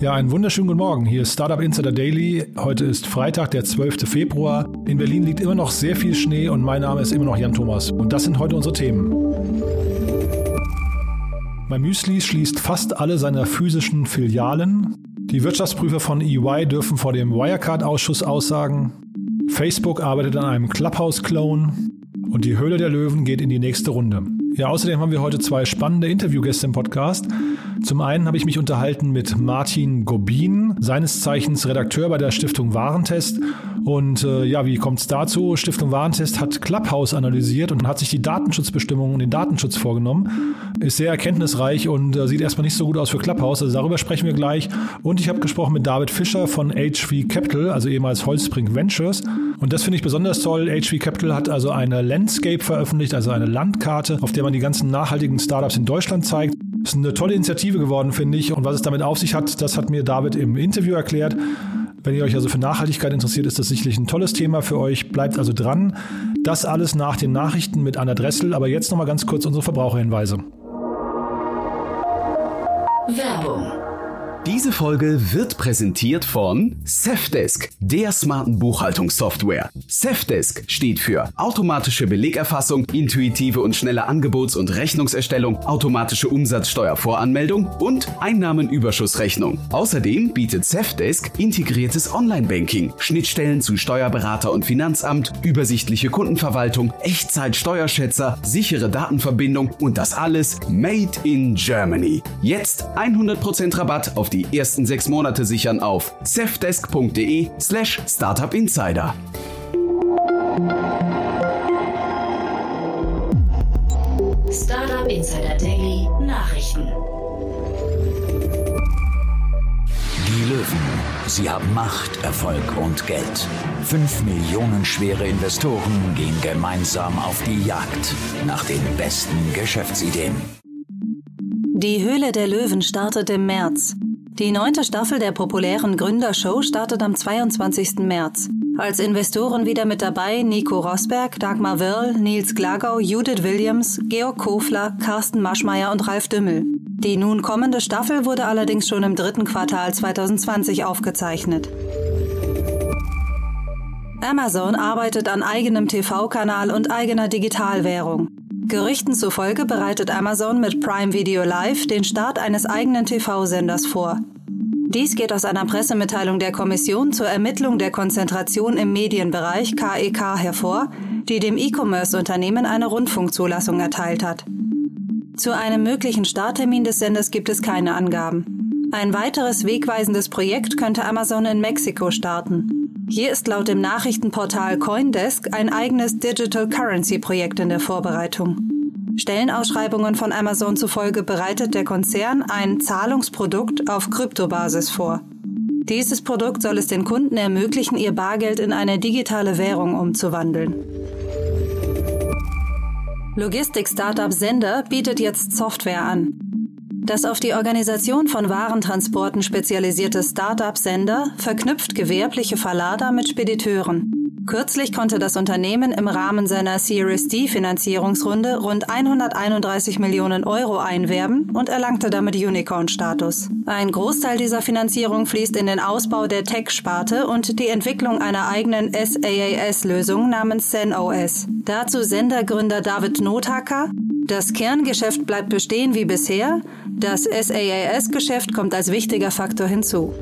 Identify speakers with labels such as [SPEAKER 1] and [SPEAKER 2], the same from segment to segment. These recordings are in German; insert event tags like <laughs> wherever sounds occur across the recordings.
[SPEAKER 1] Ja, einen wunderschönen guten Morgen. Hier ist Startup Insider Daily. Heute ist Freitag, der 12. Februar. In Berlin liegt immer noch sehr viel Schnee und mein Name ist immer noch Jan Thomas. Und das sind heute unsere Themen. Mein Müsli schließt fast alle seiner physischen Filialen. Die Wirtschaftsprüfer von EY dürfen vor dem Wirecard-Ausschuss aussagen. Facebook arbeitet an einem Clubhouse-Clone. Und die Höhle der Löwen geht in die nächste Runde. Ja, außerdem haben wir heute zwei spannende Interviewgäste im Podcast. Zum einen habe ich mich unterhalten mit Martin Gobin, seines Zeichens Redakteur bei der Stiftung Warentest. Und äh, ja, wie kommt es dazu? Stiftung Warentest hat Clubhouse analysiert und hat sich die Datenschutzbestimmungen und den Datenschutz vorgenommen. Ist sehr erkenntnisreich und äh, sieht erstmal nicht so gut aus für Clubhouse. Also darüber sprechen wir gleich. Und ich habe gesprochen mit David Fischer von HV Capital, also ehemals Holzbrink Ventures. Und das finde ich besonders toll. HV Capital hat also eine Landscape veröffentlicht, also eine Landkarte, auf der man die ganzen nachhaltigen Startups in Deutschland zeigt. Das ist eine tolle Initiative geworden, finde ich. Und was es damit auf sich hat, das hat mir David im Interview erklärt. Wenn ihr euch also für Nachhaltigkeit interessiert, ist das sicherlich ein tolles Thema für euch. Bleibt also dran. Das alles nach den Nachrichten mit Anna Dressel. Aber jetzt nochmal ganz kurz unsere Verbraucherhinweise.
[SPEAKER 2] Werbung diese Folge wird präsentiert von Safdesk, der smarten Buchhaltungssoftware. Safdesk steht für automatische Belegerfassung, intuitive und schnelle Angebots- und Rechnungserstellung, automatische Umsatzsteuervoranmeldung und Einnahmenüberschussrechnung. Außerdem bietet Safdesk integriertes Online-Banking, Schnittstellen zu Steuerberater und Finanzamt, übersichtliche Kundenverwaltung, Echtzeit-Steuerschätzer, sichere Datenverbindung und das alles made in Germany. Jetzt 100% Rabatt auf die die ersten sechs Monate sichern auf cefdesk.de slash startupinsider.
[SPEAKER 3] Startup Insider Daily Nachrichten.
[SPEAKER 4] Die Löwen. Sie haben Macht, Erfolg und Geld. Fünf Millionen schwere Investoren gehen gemeinsam auf die Jagd nach den besten Geschäftsideen.
[SPEAKER 5] Die Höhle der Löwen startet im März. Die neunte Staffel der populären Gründershow startet am 22. März. Als Investoren wieder mit dabei Nico Rosberg, Dagmar Wörl, Nils Glagau, Judith Williams, Georg Kofler, Carsten Maschmeyer und Ralf Dümmel. Die nun kommende Staffel wurde allerdings schon im dritten Quartal 2020 aufgezeichnet. Amazon arbeitet an eigenem TV-Kanal und eigener Digitalwährung. Gerüchten zufolge bereitet Amazon mit Prime Video Live den Start eines eigenen TV-Senders vor. Dies geht aus einer Pressemitteilung der Kommission zur Ermittlung der Konzentration im Medienbereich KEK e hervor, die dem E-Commerce-Unternehmen eine Rundfunkzulassung erteilt hat. Zu einem möglichen Starttermin des Senders gibt es keine Angaben. Ein weiteres wegweisendes Projekt könnte Amazon in Mexiko starten. Hier ist laut dem Nachrichtenportal Coindesk ein eigenes Digital Currency Projekt in der Vorbereitung. Stellenausschreibungen von Amazon zufolge bereitet der Konzern ein Zahlungsprodukt auf Kryptobasis vor. Dieses Produkt soll es den Kunden ermöglichen, ihr Bargeld in eine digitale Währung umzuwandeln. Logistik-Startup Sender bietet jetzt Software an. Das auf die Organisation von Warentransporten spezialisierte Startup Sender verknüpft gewerbliche Verlader mit Spediteuren. Kürzlich konnte das Unternehmen im Rahmen seiner Series D Finanzierungsrunde rund 131 Millionen Euro einwerben und erlangte damit Unicorn-Status. Ein Großteil dieser Finanzierung fließt in den Ausbau der Tech-Sparte und die Entwicklung einer eigenen SaaS-Lösung namens ZenOS. Dazu Sendergründer David Nothacker. Das Kerngeschäft bleibt bestehen wie bisher. Das SaaS-Geschäft kommt als wichtiger Faktor hinzu.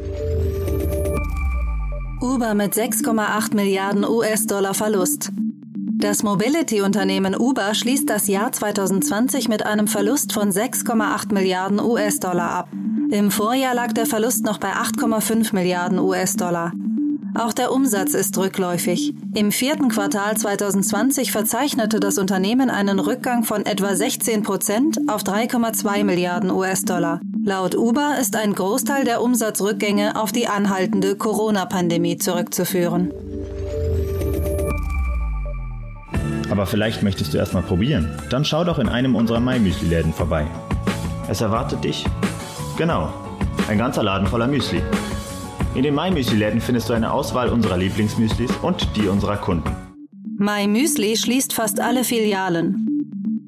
[SPEAKER 5] Uber mit 6,8 Milliarden US-Dollar Verlust. Das Mobility-Unternehmen Uber schließt das Jahr 2020 mit einem Verlust von 6,8 Milliarden US-Dollar ab. Im Vorjahr lag der Verlust noch bei 8,5 Milliarden US-Dollar. Auch der Umsatz ist rückläufig. Im vierten Quartal 2020 verzeichnete das Unternehmen einen Rückgang von etwa 16 Prozent auf 3,2 Milliarden US-Dollar. Laut Uber ist ein Großteil der Umsatzrückgänge auf die anhaltende Corona-Pandemie zurückzuführen.
[SPEAKER 6] Aber vielleicht möchtest du erstmal probieren. Dann schau doch in einem unserer Mai-Müsli-Läden vorbei. Es erwartet dich. Genau, ein ganzer Laden voller Müsli. In den My Müsli-Läden findest du eine Auswahl unserer Lieblingsmüslis und die unserer Kunden.
[SPEAKER 5] My Müsli schließt fast alle Filialen.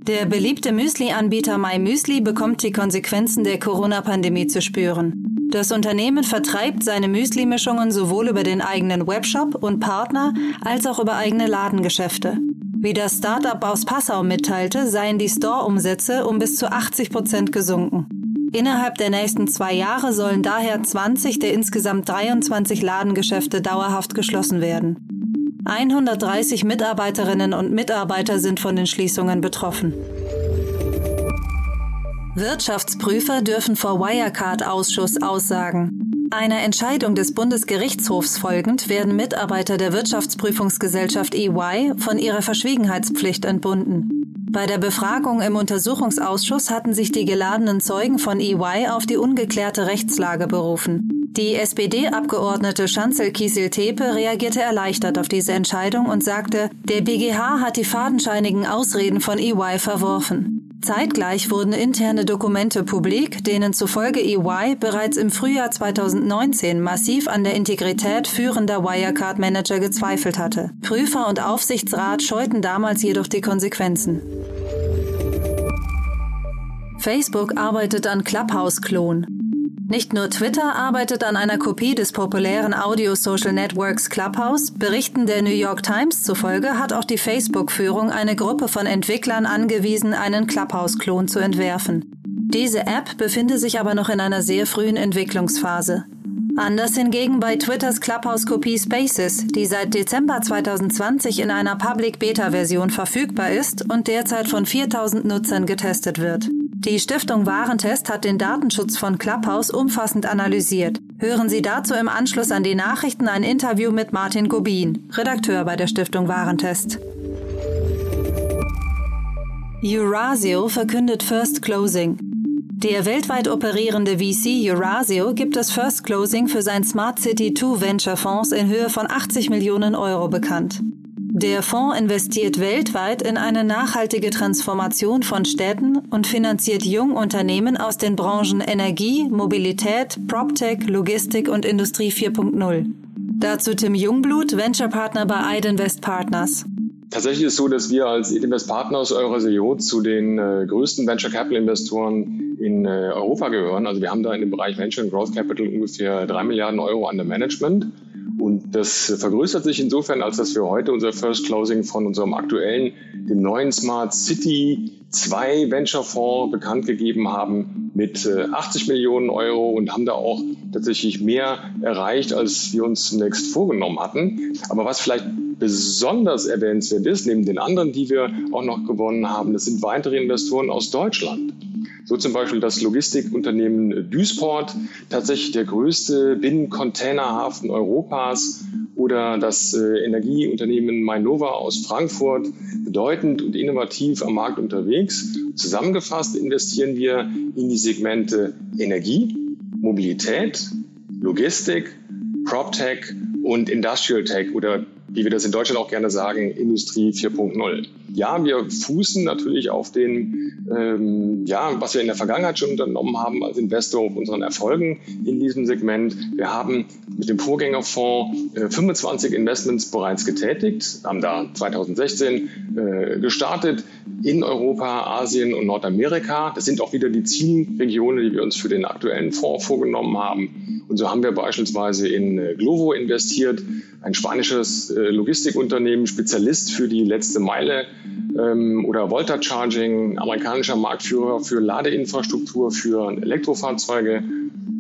[SPEAKER 5] Der beliebte Müsli-Anbieter My Müsli bekommt die Konsequenzen der Corona-Pandemie zu spüren. Das Unternehmen vertreibt seine Müsli-Mischungen sowohl über den eigenen Webshop und Partner als auch über eigene Ladengeschäfte. Wie das Startup aus Passau mitteilte, seien die Store-Umsätze um bis zu 80 Prozent gesunken. Innerhalb der nächsten zwei Jahre sollen daher 20 der insgesamt 23 Ladengeschäfte dauerhaft geschlossen werden. 130 Mitarbeiterinnen und Mitarbeiter sind von den Schließungen betroffen. Wirtschaftsprüfer dürfen vor Wirecard-Ausschuss aussagen. Einer Entscheidung des Bundesgerichtshofs folgend werden Mitarbeiter der Wirtschaftsprüfungsgesellschaft EY von ihrer Verschwiegenheitspflicht entbunden. Bei der Befragung im Untersuchungsausschuss hatten sich die geladenen Zeugen von EY auf die ungeklärte Rechtslage berufen. Die SPD-Abgeordnete Schanzel Kiesel-Tepe reagierte erleichtert auf diese Entscheidung und sagte, der BGH hat die fadenscheinigen Ausreden von EY verworfen. Zeitgleich wurden interne Dokumente publik, denen zufolge EY bereits im Frühjahr 2019 massiv an der Integrität führender Wirecard-Manager gezweifelt hatte. Prüfer und Aufsichtsrat scheuten damals jedoch die Konsequenzen. Facebook arbeitet an Clubhouse-Klon. Nicht nur Twitter arbeitet an einer Kopie des populären Audio-Social Networks Clubhouse, Berichten der New York Times zufolge hat auch die Facebook-Führung eine Gruppe von Entwicklern angewiesen, einen Clubhouse-Klon zu entwerfen. Diese App befinde sich aber noch in einer sehr frühen Entwicklungsphase. Anders hingegen bei Twitters Clubhouse-Kopie Spaces, die seit Dezember 2020 in einer Public Beta-Version verfügbar ist und derzeit von 4000 Nutzern getestet wird. Die Stiftung Warentest hat den Datenschutz von Clubhouse umfassend analysiert. Hören Sie dazu im Anschluss an die Nachrichten ein Interview mit Martin Gobin, Redakteur bei der Stiftung Warentest. Eurasio verkündet First Closing. Der weltweit operierende VC Eurasio gibt das First Closing für sein Smart City 2 Venture Fonds in Höhe von 80 Millionen Euro bekannt. Der Fonds investiert weltweit in eine nachhaltige Transformation von Städten und finanziert Jungunternehmen aus den Branchen Energie, Mobilität, PropTech, Logistik und Industrie 4.0. Dazu Tim Jungblut, Venture-Partner bei Idinvest Partners.
[SPEAKER 7] Tatsächlich ist es so, dass wir als Idinvest Partners Eurasio zu den äh, größten Venture Capital Investoren in äh, Europa gehören. Also wir haben da in dem Bereich Venture and Growth Capital ungefähr drei Milliarden Euro under Management. Und das vergrößert sich insofern, als dass wir heute unser First Closing von unserem aktuellen, dem neuen Smart City 2 Venture Fonds bekannt gegeben haben mit 80 äh, Millionen Euro und haben da auch tatsächlich mehr erreicht, als wir uns zunächst vorgenommen hatten. Aber was vielleicht besonders erwähnenswert ist, neben den anderen, die wir auch noch gewonnen haben, das sind weitere Investoren aus Deutschland. So zum Beispiel das Logistikunternehmen Duisport, tatsächlich der größte Binnencontainerhafen Europas oder das äh, Energieunternehmen Mainova aus Frankfurt, bedeutend und innovativ am Markt unterwegs. Zusammengefasst investieren wir in die Segmente Energie, Mobilität, Logistik, PropTech und Industrial Tech oder wie wir das in Deutschland auch gerne sagen, Industrie 4.0. Ja, wir fußen natürlich auf den, ähm, ja, was wir in der Vergangenheit schon unternommen haben als Investor, auf unseren Erfolgen in diesem Segment. Wir haben mit dem Vorgängerfonds äh, 25 Investments bereits getätigt, haben da 2016 äh, gestartet in Europa, Asien und Nordamerika. Das sind auch wieder die Zielregionen, die wir uns für den aktuellen Fonds vorgenommen haben. Und so haben wir beispielsweise in äh, Glovo investiert, ein spanisches äh, Logistikunternehmen, Spezialist für die letzte Meile ähm, oder Volta Charging, amerikanischer Marktführer für Ladeinfrastruktur für Elektrofahrzeuge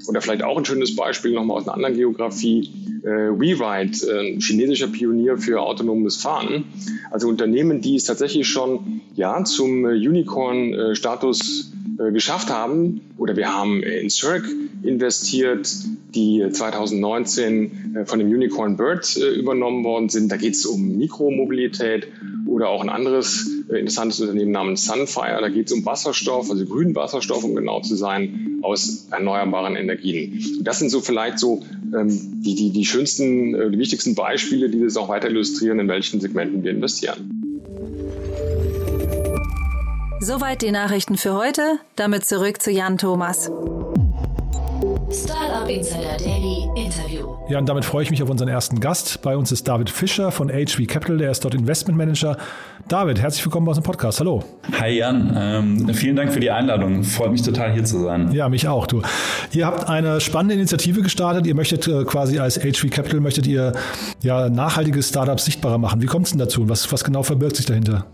[SPEAKER 7] oder vielleicht auch ein schönes Beispiel nochmal aus einer anderen Geografie, äh, WeRide, äh, chinesischer Pionier für autonomes Fahren. Also Unternehmen, die es tatsächlich schon ja, zum Unicorn-Status äh, geschafft haben. Oder wir haben in Cirque investiert, die 2019 äh, von dem Unicorn Bird äh, übernommen worden sind. Da geht es um Mikromobilität oder auch ein anderes interessantes Unternehmen namens Sunfire. Da geht es um Wasserstoff, also grünen Wasserstoff, um genau zu sein, aus erneuerbaren Energien. Das sind so vielleicht so ähm, die, die, die schönsten, äh, die wichtigsten Beispiele, die das auch weiter illustrieren, in welchen Segmenten wir investieren.
[SPEAKER 5] Soweit die Nachrichten für heute. Damit zurück zu Jan Thomas.
[SPEAKER 3] Startup Insider Daily Interview.
[SPEAKER 1] Ja, und damit freue ich mich auf unseren ersten Gast. Bei uns ist David Fischer von HV Capital, der ist dort Investment Manager. David, herzlich willkommen bei unserem Podcast. Hallo.
[SPEAKER 8] Hi Jan, ähm, vielen Dank für die Einladung. Freut mich total hier zu sein.
[SPEAKER 1] Ja, mich auch. Du. Ihr habt eine spannende Initiative gestartet. Ihr möchtet äh, quasi als HV Capital möchtet ihr ja nachhaltige Startups sichtbarer machen. Wie kommt es denn dazu? Was, was genau verbirgt sich dahinter?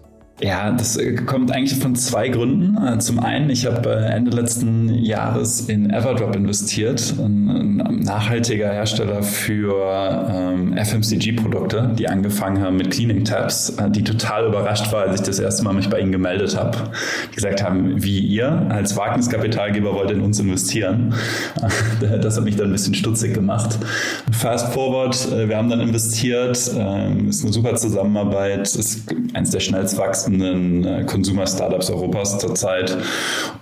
[SPEAKER 8] Ja, das äh, kommt eigentlich von zwei Gründen. Äh, zum einen, ich habe äh, Ende letzten Jahres in Everdrop investiert, ein nachhaltiger Hersteller für ähm, FMCG-Produkte, die angefangen haben mit Cleaning Tabs, die total überrascht war, als ich das erste Mal mich bei ihnen gemeldet habe. Die gesagt haben, wie ihr als Wagniskapitalgeber wollt in uns investieren. <laughs> Das hat mich dann ein bisschen stutzig gemacht. Fast forward, wir haben dann investiert, ähm, ist eine super Zusammenarbeit, ist eines der schnellst wachsenden wachsenden äh, Consumer-Startups Europas zurzeit.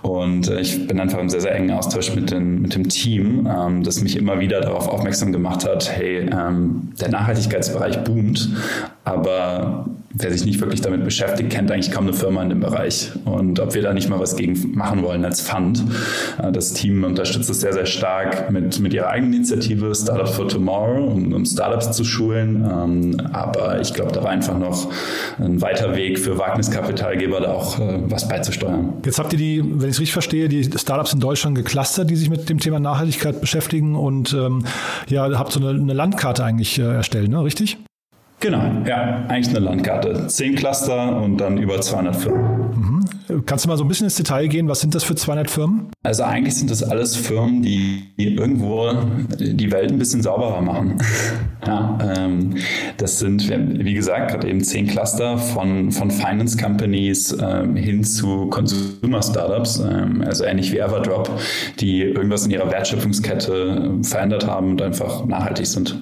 [SPEAKER 8] Und äh, ich bin einfach im sehr, sehr engen Austausch mit, den, mit dem Team, ähm, das mich immer wieder darauf aufmerksam gemacht hat, hey, ähm, der Nachhaltigkeitsbereich boomt, aber wer sich nicht wirklich damit beschäftigt, kennt eigentlich kaum eine Firma in dem Bereich. Und ob wir da nicht mal was gegen machen wollen als Fund. Äh, das Team unterstützt es sehr, sehr stark mit, mit ihrer eigenen Initiative Startups for Tomorrow, um, um Startups zu schulen. Ähm, aber ich glaube, da war einfach noch ein weiter Weg für Wagniskapitalgeber, da auch äh, was beizusteuern.
[SPEAKER 1] Jetzt habt ihr die, wenn ich es richtig verstehe, die Startups in Deutschland geclustert, die sich mit dem Thema Nachhaltigkeit beschäftigen und ähm, ja, habt so eine, eine Landkarte eigentlich äh, erstellt, ne? richtig?
[SPEAKER 8] Genau, ja, eigentlich eine Landkarte. Zehn Cluster und dann über 200 Firmen.
[SPEAKER 1] Kannst du mal so ein bisschen ins Detail gehen? Was sind das für 200 Firmen?
[SPEAKER 8] Also eigentlich sind das alles Firmen, die irgendwo die Welt ein bisschen sauberer machen. <laughs> ja, ähm, das sind, wie gesagt, gerade eben zehn Cluster von, von Finance Companies ähm, hin zu Consumer Startups, ähm, also ähnlich wie Everdrop, die irgendwas in ihrer Wertschöpfungskette verändert haben und einfach nachhaltig sind.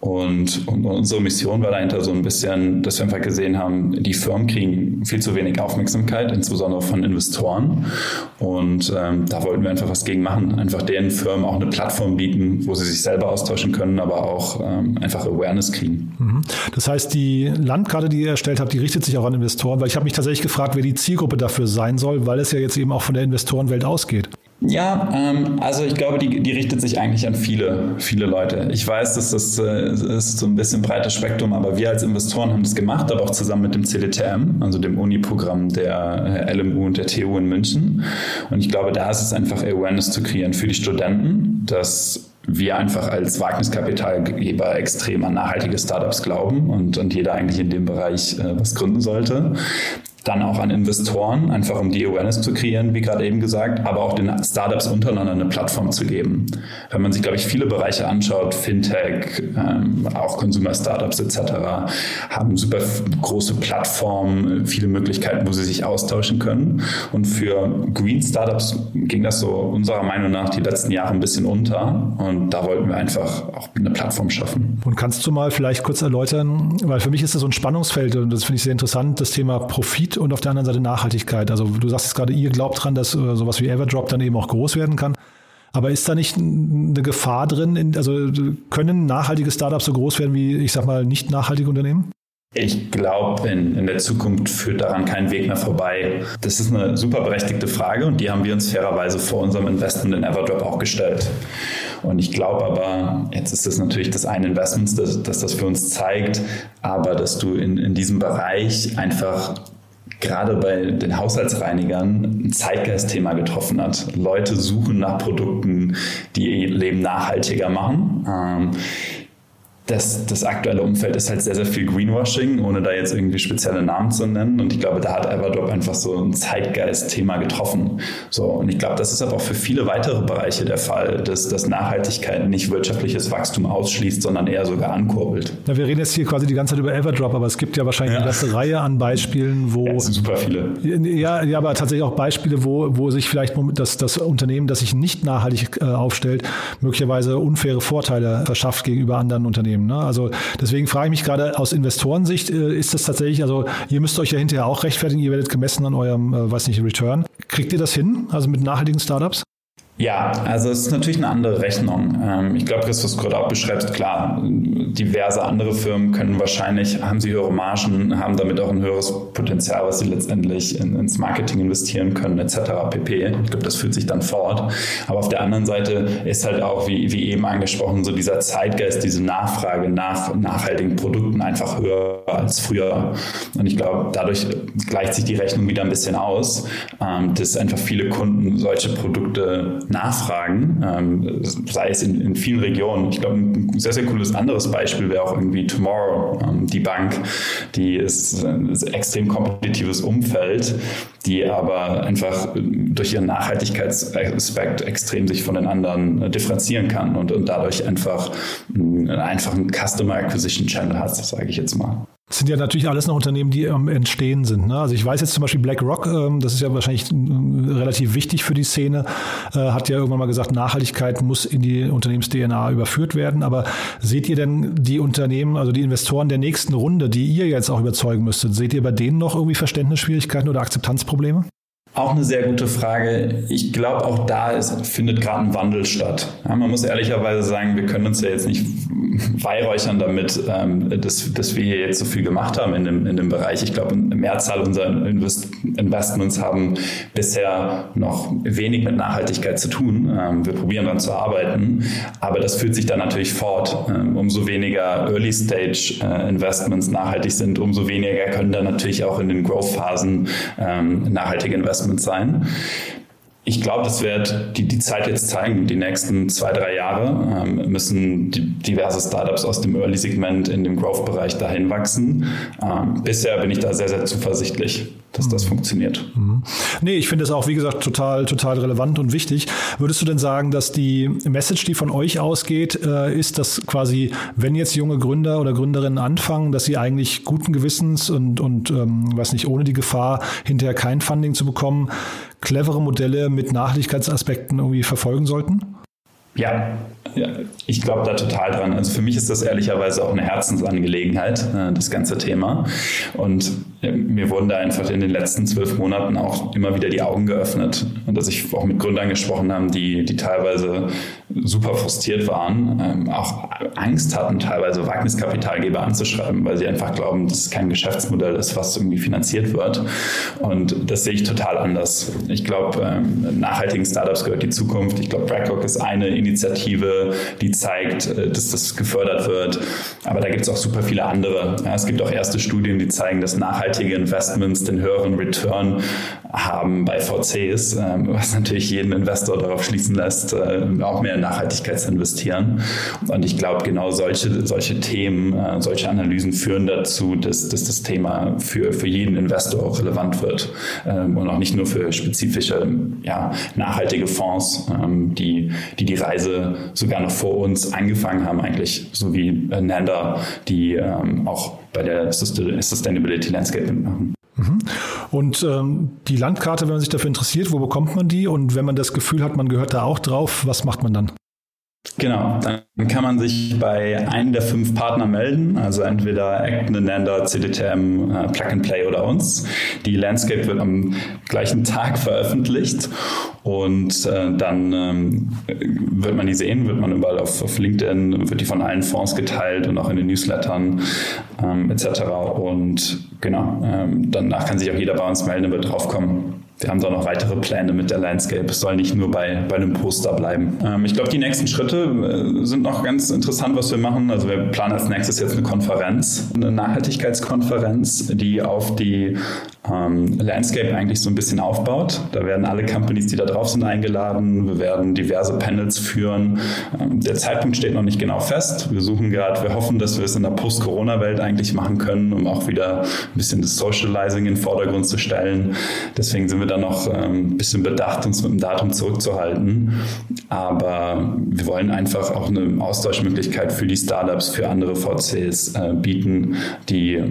[SPEAKER 8] Und, und, unsere Mission war dahinter so ein bisschen, dass wir einfach gesehen haben, die Firmen kriegen viel zu wenig Aufmerksamkeit, insbesondere von Investoren. Und ähm, da wollten wir einfach was gegen machen. Einfach denen Firmen auch eine Plattform bieten, wo sie sich selber austauschen können, aber auch ähm, einfach Awareness kriegen.
[SPEAKER 1] Mhm. Das heißt, die Landkarte, die ihr erstellt habt, die richtet sich auch an Investoren, weil ich habe mich tatsächlich gefragt, wer die Zielgruppe dafür sein soll, weil es ja jetzt eben auch von der Investorenwelt ausgeht.
[SPEAKER 8] Ja, ähm, also ich glaube, die, die richtet sich eigentlich an viele, viele Leute. Ich weiß, dass das äh, ist so ein bisschen breites Spektrum, aber wir als Investoren haben das gemacht, aber auch zusammen mit dem CDTM, also dem Uni-Programm der LMU und der TU in München. Und ich glaube, da ist es einfach Awareness zu kreieren für die Studenten, dass wir einfach als Wagniskapitalgeber extrem an nachhaltige Startups glauben und, und jeder eigentlich in dem Bereich äh, was gründen sollte dann auch an Investoren, einfach um die Awareness zu kreieren, wie gerade eben gesagt, aber auch den Startups untereinander eine Plattform zu geben. Wenn man sich, glaube ich, viele Bereiche anschaut, Fintech, ähm, auch Consumer-Startups etc., haben super große Plattformen, viele Möglichkeiten, wo sie sich austauschen können. Und für Green Startups ging das so unserer Meinung nach die letzten Jahre ein bisschen unter. Und da wollten wir einfach auch eine Plattform schaffen.
[SPEAKER 1] Und kannst du mal vielleicht kurz erläutern, weil für mich ist das so ein Spannungsfeld und das finde ich sehr interessant, das Thema Profit und auf der anderen Seite Nachhaltigkeit. Also du sagst jetzt gerade, ihr glaubt dran, dass äh, sowas wie Everdrop dann eben auch groß werden kann. Aber ist da nicht eine Gefahr drin? also können nachhaltige Startups so groß werden wie, ich sag mal, nicht nachhaltige Unternehmen?
[SPEAKER 8] Ich glaube, in, in der Zukunft führt daran kein Weg mehr vorbei. Das ist eine super berechtigte Frage und die haben wir uns fairerweise vor unserem Investment in Everdrop auch gestellt. Und ich glaube aber, jetzt ist das natürlich das eine Investment, dass, dass das für uns zeigt, aber dass du in, in diesem Bereich einfach gerade bei den Haushaltsreinigern ein Zeitgeistthema getroffen hat. Leute suchen nach Produkten, die ihr Leben nachhaltiger machen. Ähm, das, das aktuelle Umfeld ist halt sehr, sehr viel Greenwashing, ohne da jetzt irgendwie spezielle Namen zu nennen. Und ich glaube, da hat Everdrop einfach so ein Zeitgeist-Thema getroffen. So, und ich glaube, das ist aber auch für viele weitere Bereiche der Fall, dass, dass Nachhaltigkeit nicht wirtschaftliches Wachstum ausschließt, sondern eher sogar ankurbelt.
[SPEAKER 1] Ja, wir reden jetzt hier quasi die ganze Zeit über Everdrop, aber es gibt ja wahrscheinlich ja. eine ganze Reihe an Beispielen, wo. Ja,
[SPEAKER 8] sind super viele.
[SPEAKER 1] Ja, ja, aber tatsächlich auch Beispiele, wo, wo sich vielleicht das, das Unternehmen, das sich nicht nachhaltig äh, aufstellt, möglicherweise unfaire Vorteile verschafft gegenüber anderen Unternehmen. Unternehmen. Ne? Also deswegen frage ich mich gerade aus Investorensicht, äh, ist das tatsächlich, also ihr müsst euch ja hinterher auch rechtfertigen, ihr werdet gemessen an eurem, äh, weiß nicht, Return. Kriegt ihr das hin, also mit nachhaltigen Startups?
[SPEAKER 8] Ja, also es ist natürlich eine andere Rechnung. Ähm, ich glaube, du gerade auch beschreibst, klar, diverse andere Firmen können wahrscheinlich, haben sie höhere Margen, haben damit auch ein höheres Potenzial, was sie letztendlich in, ins Marketing investieren können, etc. pp. Ich glaube, das fühlt sich dann fort. Aber auf der anderen Seite ist halt auch, wie, wie eben angesprochen, so dieser Zeitgeist, diese Nachfrage nach nachhaltigen Produkten einfach höher als früher. Und ich glaube, dadurch gleicht sich die Rechnung wieder ein bisschen aus, ähm, dass einfach viele Kunden solche Produkte nachfragen, ähm, sei es in, in, vielen Regionen. Ich glaube, ein sehr, sehr cooles anderes Beispiel wäre auch irgendwie Tomorrow, ähm, die Bank, die ist ein extrem kompetitives Umfeld, die aber einfach durch ihren Nachhaltigkeitsaspekt extrem sich von den anderen äh, differenzieren kann und, und dadurch einfach, einen Customer Acquisition Channel hat, sage ich jetzt mal.
[SPEAKER 1] Das sind ja natürlich alles noch Unternehmen, die am Entstehen sind. Ne? Also ich weiß jetzt zum Beispiel BlackRock, ähm, das ist ja wahrscheinlich äh, relativ wichtig für die Szene, äh, hat ja irgendwann mal gesagt, Nachhaltigkeit muss in die Unternehmens-DNA überführt werden. Aber seht ihr denn die Unternehmen, also die Investoren der nächsten Runde, die ihr jetzt auch überzeugen müsstet, seht ihr bei denen noch irgendwie Verständnisschwierigkeiten oder Akzeptanzprobleme?
[SPEAKER 8] Auch eine sehr gute Frage. Ich glaube, auch da ist, findet gerade ein Wandel statt. Ja, man muss ehrlicherweise sagen, wir können uns ja jetzt nicht weihräuchern damit, ähm, dass, dass wir hier jetzt so viel gemacht haben in dem, in dem Bereich. Ich glaube, eine Mehrzahl unserer Invest Investments haben bisher noch wenig mit Nachhaltigkeit zu tun. Ähm, wir probieren daran zu arbeiten, aber das führt sich dann natürlich fort. Ähm, umso weniger Early-Stage-Investments äh, nachhaltig sind, umso weniger können dann natürlich auch in den Growth-Phasen ähm, nachhaltige Investments sein. Ich glaube, das wird die, die Zeit jetzt zeigen. Die nächsten zwei, drei Jahre ähm, müssen die, diverse Startups aus dem Early-Segment in dem Growth-Bereich dahin wachsen. Ähm, bisher bin ich da sehr, sehr zuversichtlich dass das mhm. funktioniert.
[SPEAKER 1] Mhm. Nee, ich finde es auch, wie gesagt, total, total relevant und wichtig. Würdest du denn sagen, dass die Message, die von euch ausgeht, äh, ist, dass quasi, wenn jetzt junge Gründer oder Gründerinnen anfangen, dass sie eigentlich guten Gewissens und, und ähm, weiß nicht, ohne die Gefahr, hinterher kein Funding zu bekommen, clevere Modelle mit Nachhaltigkeitsaspekten irgendwie verfolgen sollten?
[SPEAKER 8] Ja, ja, ich glaube da total dran. Also für mich ist das ehrlicherweise auch eine Herzensangelegenheit, äh, das ganze Thema. Und mir wurden da einfach in den letzten zwölf Monaten auch immer wieder die Augen geöffnet. Und dass ich auch mit Gründern gesprochen habe, die, die teilweise super frustriert waren, ähm, auch Angst hatten, teilweise Wagniskapitalgeber anzuschreiben, weil sie einfach glauben, dass es kein Geschäftsmodell ist, was irgendwie finanziert wird. Und das sehe ich total anders. Ich glaube, ähm, nachhaltigen Startups gehört die Zukunft. Ich glaube, BlackRock ist eine Initiative, die zeigt, äh, dass das gefördert wird. Aber da gibt es auch super viele andere. Ja, es gibt auch erste Studien, die zeigen, dass nachhaltig nachhaltige Investments den höheren Return haben bei VCs, ähm, was natürlich jeden Investor darauf schließen lässt, äh, auch mehr Nachhaltigkeit zu investieren. Und ich glaube, genau solche, solche Themen, äh, solche Analysen führen dazu, dass, dass das Thema für, für jeden Investor auch relevant wird ähm, und auch nicht nur für spezifische ja, nachhaltige Fonds, ähm, die, die die Reise sogar noch vor uns angefangen haben, eigentlich so wie äh, Nanda, die auch bei der Sustainability Landscape machen.
[SPEAKER 1] Mhm. Und ähm, die Landkarte, wenn man sich dafür interessiert, wo bekommt man die? Und wenn man das Gefühl hat, man gehört da auch drauf, was macht man dann?
[SPEAKER 8] Genau, dann kann man sich bei einem der fünf Partner melden, also entweder Acton, Nanda, CDTM, äh, Plug and Play oder uns. Die Landscape wird am gleichen Tag veröffentlicht und äh, dann ähm, wird man die sehen, wird man überall auf, auf, LinkedIn, wird die von allen Fonds geteilt und auch in den Newslettern ähm, etc. Und genau, ähm, danach kann sich auch jeder bei uns melden, wird draufkommen wir haben da noch weitere Pläne mit der Landscape. Es soll nicht nur bei, bei einem Poster bleiben. Ähm, ich glaube, die nächsten Schritte äh, sind noch ganz interessant, was wir machen. Also wir planen als nächstes jetzt eine Konferenz, eine Nachhaltigkeitskonferenz, die auf die ähm, Landscape eigentlich so ein bisschen aufbaut. Da werden alle Companies, die da drauf sind, eingeladen. Wir werden diverse Panels führen. Ähm, der Zeitpunkt steht noch nicht genau fest. Wir suchen gerade, wir hoffen, dass wir es in der Post-Corona-Welt eigentlich machen können, um auch wieder ein bisschen das Socializing in den Vordergrund zu stellen. Deswegen sind wir da noch ähm, ein bisschen bedacht, uns mit dem Datum zurückzuhalten. Aber wir wollen einfach auch eine Austauschmöglichkeit für die Startups, für andere VCs äh, bieten, die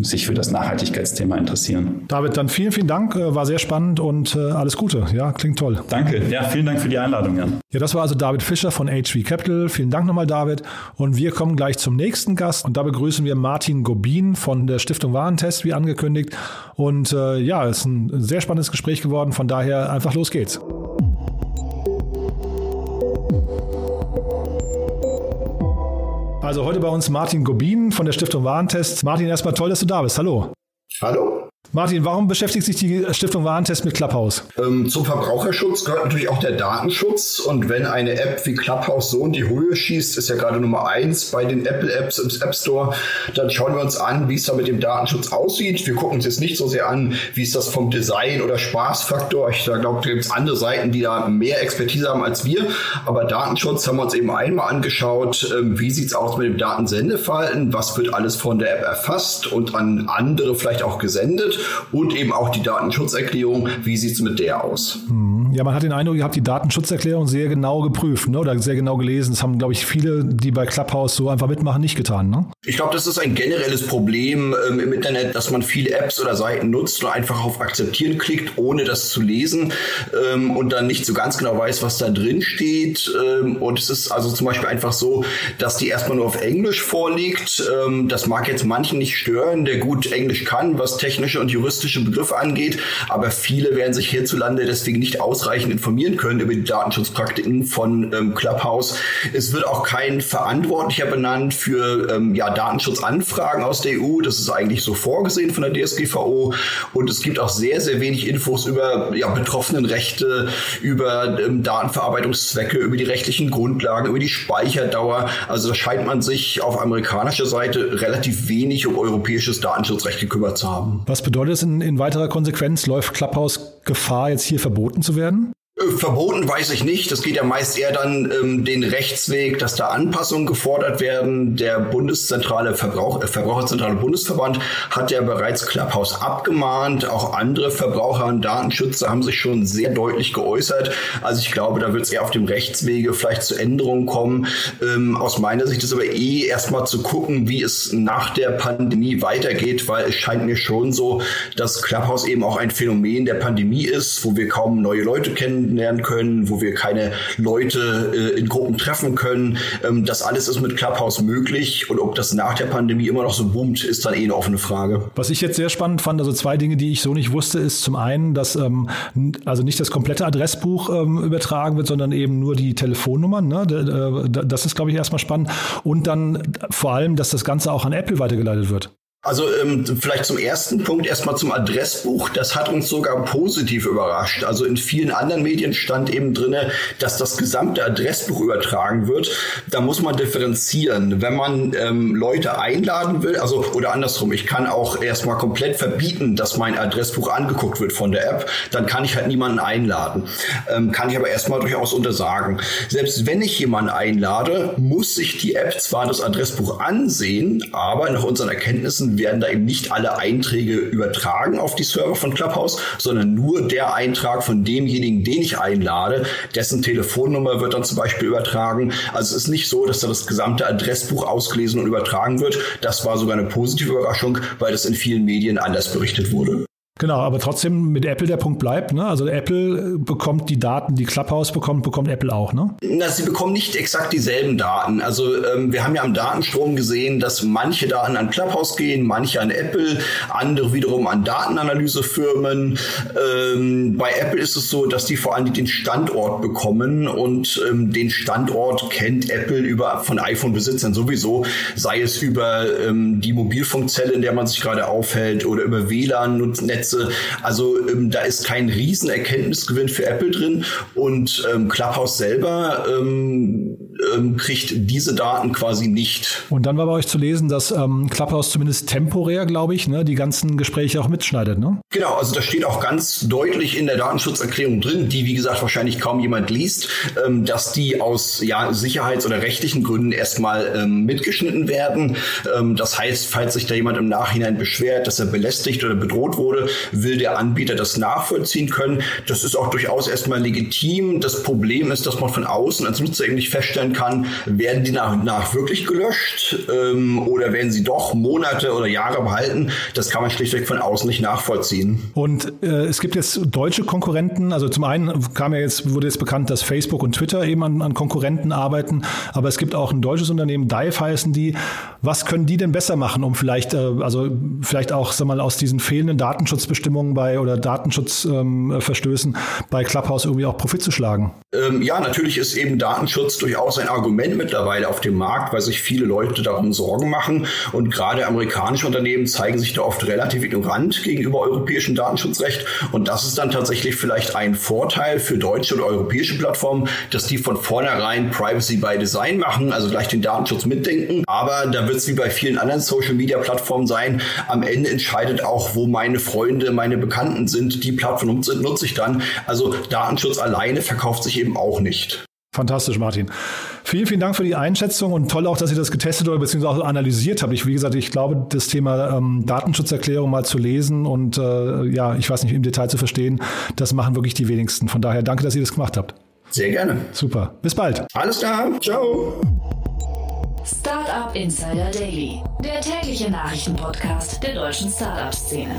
[SPEAKER 8] sich für das Nachhaltigkeitsthema interessieren.
[SPEAKER 1] David, dann vielen, vielen Dank. Äh, war sehr spannend und äh, alles Gute. Ja, klingt toll.
[SPEAKER 8] Danke. Ja, vielen Dank für die Einladung, Jan.
[SPEAKER 1] Ja, das war also David Fischer von HV Capital. Vielen Dank nochmal, David. Und wir kommen gleich zum nächsten Gast. Und da begrüßen wir Martin Gobin von der Stiftung Warentest, wie angekündigt. Und äh, ja, es ist ein sehr spannendes Gespräch geworden. Von daher einfach los geht's. Also heute bei uns Martin Gobin von der Stiftung Warentest. Martin, erstmal toll, dass du da bist. Hallo.
[SPEAKER 9] Hallo.
[SPEAKER 1] Martin, warum beschäftigt sich die Stiftung Warentest mit Clubhouse?
[SPEAKER 9] Ähm, zum Verbraucherschutz gehört natürlich auch der Datenschutz. Und wenn eine App wie Clubhouse so in die Höhe schießt, ist ja gerade Nummer eins bei den Apple-Apps im App Store, dann schauen wir uns an, wie es da mit dem Datenschutz aussieht. Wir gucken uns jetzt nicht so sehr an, wie ist das vom Design oder Spaßfaktor. Ich glaube, da gibt es andere Seiten, die da mehr Expertise haben als wir. Aber Datenschutz haben wir uns eben einmal angeschaut. Ähm, wie sieht es aus mit dem Datensendeverhalten? Was wird alles von der App erfasst und an andere vielleicht auch gesendet? Und eben auch die Datenschutzerklärung. Wie sieht es mit der aus?
[SPEAKER 1] Hm. Ja, man hat den Eindruck, ihr habt die Datenschutzerklärung sehr genau geprüft ne? oder sehr genau gelesen. Das haben, glaube ich, viele, die bei Clubhouse so einfach mitmachen, nicht getan. Ne?
[SPEAKER 9] Ich glaube, das ist ein generelles Problem ähm, im Internet, dass man viele Apps oder Seiten nutzt und einfach auf Akzeptieren klickt, ohne das zu lesen ähm, und dann nicht so ganz genau weiß, was da drin steht. Ähm, und es ist also zum Beispiel einfach so, dass die erstmal nur auf Englisch vorliegt. Ähm, das mag jetzt manchen nicht stören, der gut Englisch kann, was technische und juristische Begriffe angeht, aber viele werden sich hierzulande deswegen nicht ausreichend informieren können über die Datenschutzpraktiken von ähm, Clubhouse. Es wird auch kein Verantwortlicher benannt für ähm, ja, Datenschutzanfragen aus der EU. Das ist eigentlich so vorgesehen von der DSGVO. Und es gibt auch sehr, sehr wenig Infos über ja, Betroffenenrechte, über ähm, Datenverarbeitungszwecke, über die rechtlichen Grundlagen, über die Speicherdauer. Also da scheint man sich auf amerikanischer Seite relativ wenig um europäisches Datenschutzrecht gekümmert zu haben.
[SPEAKER 1] Was bedeutet es in, in weiterer Konsequenz? Läuft Clubhouse Gefahr, jetzt hier verboten zu werden?
[SPEAKER 9] Äh, verboten weiß ich nicht. Das geht ja meist eher dann ähm, den Rechtsweg, dass da Anpassungen gefordert werden. Der Bundeszentrale Verbrauch, äh, Verbraucherzentrale Bundesverband hat ja bereits Clubhouse abgemahnt. Auch andere Verbraucher und Datenschützer haben sich schon sehr deutlich geäußert. Also ich glaube, da wird es eher auf dem Rechtswege vielleicht zu Änderungen kommen. Ähm, aus meiner Sicht ist aber eh erstmal zu gucken, wie es nach der Pandemie weitergeht, weil es scheint mir schon so, dass Clubhouse eben auch ein Phänomen der Pandemie ist, wo wir kaum neue Leute kennen kennenlernen können, wo wir keine Leute äh, in Gruppen treffen können. Ähm, das alles ist mit Clubhouse möglich und ob das nach der Pandemie immer noch so boomt, ist dann eh eine offene Frage.
[SPEAKER 1] Was ich jetzt sehr spannend fand, also zwei Dinge, die ich so nicht wusste, ist zum einen, dass ähm, also nicht das komplette Adressbuch ähm, übertragen wird, sondern eben nur die Telefonnummern. Ne? Das ist, glaube ich, erstmal spannend. Und dann vor allem, dass das Ganze auch an Apple weitergeleitet wird.
[SPEAKER 9] Also ähm, vielleicht zum ersten Punkt erstmal zum Adressbuch. Das hat uns sogar positiv überrascht. Also in vielen anderen Medien stand eben drinne, dass das gesamte Adressbuch übertragen wird. Da muss man differenzieren. Wenn man ähm, Leute einladen will, also oder andersrum, ich kann auch erstmal komplett verbieten, dass mein Adressbuch angeguckt wird von der App. Dann kann ich halt niemanden einladen. Ähm, kann ich aber erstmal durchaus untersagen. Selbst wenn ich jemanden einlade, muss sich die App zwar das Adressbuch ansehen, aber nach unseren Erkenntnissen werden da eben nicht alle Einträge übertragen auf die Server von Clubhouse, sondern nur der Eintrag von demjenigen, den ich einlade, dessen Telefonnummer wird dann zum Beispiel übertragen. Also es ist nicht so, dass da das gesamte Adressbuch ausgelesen und übertragen wird. Das war sogar eine positive Überraschung, weil das in vielen Medien anders berichtet wurde.
[SPEAKER 1] Genau, aber trotzdem mit Apple der Punkt bleibt. Ne? Also Apple bekommt die Daten, die Clubhouse bekommt, bekommt Apple auch. Ne?
[SPEAKER 9] Na, sie bekommen nicht exakt dieselben Daten. Also ähm, wir haben ja am Datenstrom gesehen, dass manche Daten an Clubhouse gehen, manche an Apple, andere wiederum an Datenanalysefirmen. Ähm, bei Apple ist es so, dass die vor allem den Standort bekommen und ähm, den Standort kennt Apple über von iPhone-Besitzern sowieso, sei es über ähm, die Mobilfunkzelle, in der man sich gerade aufhält oder über WLAN-Netze Netze. Also ähm, da ist kein Riesenerkenntnisgewinn für Apple drin und ähm, Clubhouse selber ähm, ähm, kriegt diese Daten quasi nicht.
[SPEAKER 1] Und dann war bei euch zu lesen, dass ähm, Clubhouse zumindest temporär, glaube ich, ne, die ganzen Gespräche auch mitschneidet, ne?
[SPEAKER 9] Genau, also da steht auch ganz deutlich in der Datenschutzerklärung drin, die wie gesagt wahrscheinlich kaum jemand liest, ähm, dass die aus ja, sicherheits- oder rechtlichen Gründen erstmal ähm, mitgeschnitten werden. Ähm, das heißt, falls sich da jemand im Nachhinein beschwert, dass er belästigt oder bedroht wurde, will der Anbieter das nachvollziehen können. Das ist auch durchaus erstmal legitim. Das Problem ist, dass man von außen als Nutzer eben nicht feststellen kann, werden die nach und nach wirklich gelöscht ähm, oder werden sie doch Monate oder Jahre behalten. Das kann man schlichtweg von außen nicht nachvollziehen.
[SPEAKER 1] Und äh, es gibt jetzt deutsche Konkurrenten. Also zum einen kam ja jetzt, wurde jetzt bekannt, dass Facebook und Twitter eben an, an Konkurrenten arbeiten. Aber es gibt auch ein deutsches Unternehmen, Dive heißen die. Was können die denn besser machen, um vielleicht, äh, also vielleicht auch, sag mal, aus diesen fehlenden Datenschutz Datenschutzbestimmungen bei oder Datenschutzverstößen ähm, bei Clubhouse irgendwie auch Profit zu schlagen?
[SPEAKER 9] Ähm, ja, natürlich ist eben Datenschutz durchaus ein Argument mittlerweile auf dem Markt, weil sich viele Leute darum Sorgen machen. Und gerade amerikanische Unternehmen zeigen sich da oft relativ ignorant gegenüber europäischem Datenschutzrecht. Und das ist dann tatsächlich vielleicht ein Vorteil für deutsche und europäische Plattformen, dass die von vornherein Privacy by Design machen, also gleich den Datenschutz mitdenken. Aber da wird es wie bei vielen anderen Social-Media-Plattformen sein. Am Ende entscheidet auch, wo meine Freunde, meine Bekannten sind. Die Plattform nutze ich dann. Also Datenschutz alleine verkauft sich eben auch nicht.
[SPEAKER 1] Fantastisch, Martin. Vielen, vielen Dank für die Einschätzung und toll auch, dass ihr das getestet oder beziehungsweise analysiert habt. Ich, wie gesagt, ich glaube, das Thema ähm, Datenschutzerklärung mal zu lesen und äh, ja, ich weiß nicht, im Detail zu verstehen, das machen wirklich die wenigsten. Von daher danke, dass ihr das gemacht habt.
[SPEAKER 9] Sehr gerne.
[SPEAKER 1] Super. Bis bald.
[SPEAKER 9] Alles klar. Ciao.
[SPEAKER 3] Startup Insider Daily, der tägliche Nachrichtenpodcast der deutschen Startup-Szene.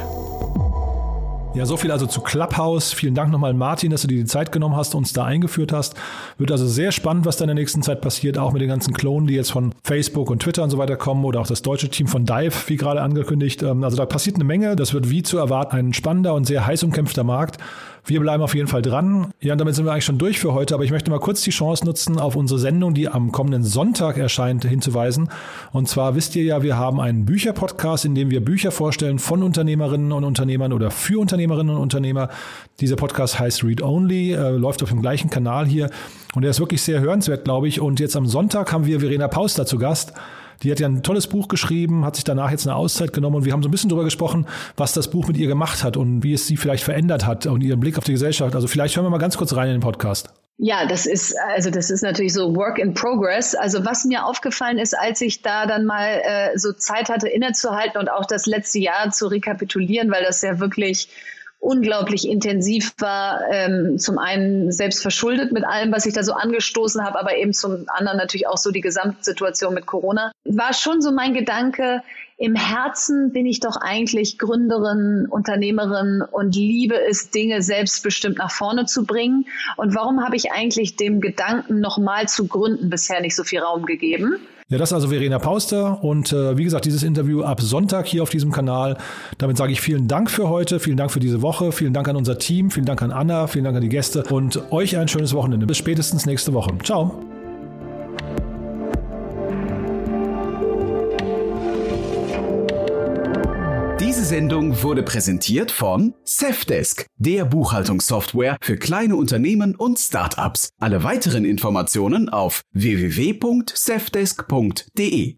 [SPEAKER 1] Ja, so viel also zu Clubhouse. Vielen Dank nochmal, Martin, dass du dir die Zeit genommen hast, uns da eingeführt hast. Wird also sehr spannend, was da in der nächsten Zeit passiert, auch mit den ganzen Klonen, die jetzt von Facebook und Twitter und so weiter kommen oder auch das deutsche Team von Dive, wie gerade angekündigt. Ähm, also da passiert eine Menge. Das wird wie zu erwarten ein spannender und sehr heiß umkämpfter Markt. Wir bleiben auf jeden Fall dran. Ja, und damit sind wir eigentlich schon durch für heute, aber ich möchte mal kurz die Chance nutzen, auf unsere Sendung, die am kommenden Sonntag erscheint, hinzuweisen. Und zwar wisst ihr ja, wir haben einen Bücherpodcast, in dem wir Bücher vorstellen von Unternehmerinnen und Unternehmern oder für Unternehmerinnen und Unternehmer. Dieser Podcast heißt Read Only, äh, läuft auf dem gleichen Kanal hier und er ist wirklich sehr hörenswert, glaube ich. Und jetzt am Sonntag haben wir Verena Pauster zu Gast. Die hat ja ein tolles Buch geschrieben, hat sich danach jetzt eine Auszeit genommen und wir haben so ein bisschen darüber gesprochen, was das Buch mit ihr gemacht hat und wie es sie vielleicht verändert hat und ihren Blick auf die Gesellschaft. Also vielleicht hören wir mal ganz kurz rein in den Podcast.
[SPEAKER 10] Ja, das ist also das ist natürlich so Work in Progress. Also was mir aufgefallen ist, als ich da dann mal äh, so Zeit hatte innezuhalten und auch das letzte Jahr zu rekapitulieren, weil das ja wirklich unglaublich intensiv war. Ähm, zum einen selbst verschuldet mit allem, was ich da so angestoßen habe, aber eben zum anderen natürlich auch so die Gesamtsituation mit Corona. War schon so mein Gedanke, im Herzen bin ich doch eigentlich Gründerin, Unternehmerin und liebe es, Dinge selbstbestimmt nach vorne zu bringen. Und warum habe ich eigentlich dem Gedanken, nochmal zu gründen, bisher nicht so viel Raum gegeben?
[SPEAKER 1] Ja, das ist also Verena Pauster und äh, wie gesagt, dieses Interview ab Sonntag hier auf diesem Kanal. Damit sage ich vielen Dank für heute, vielen Dank für diese Woche, vielen Dank an unser Team, vielen Dank an Anna, vielen Dank an die Gäste und euch ein schönes Wochenende. Bis spätestens nächste Woche. Ciao.
[SPEAKER 2] Diese Sendung wurde präsentiert von Safdesk, der Buchhaltungssoftware für kleine Unternehmen und Startups. Alle weiteren Informationen auf www.safdesk.de.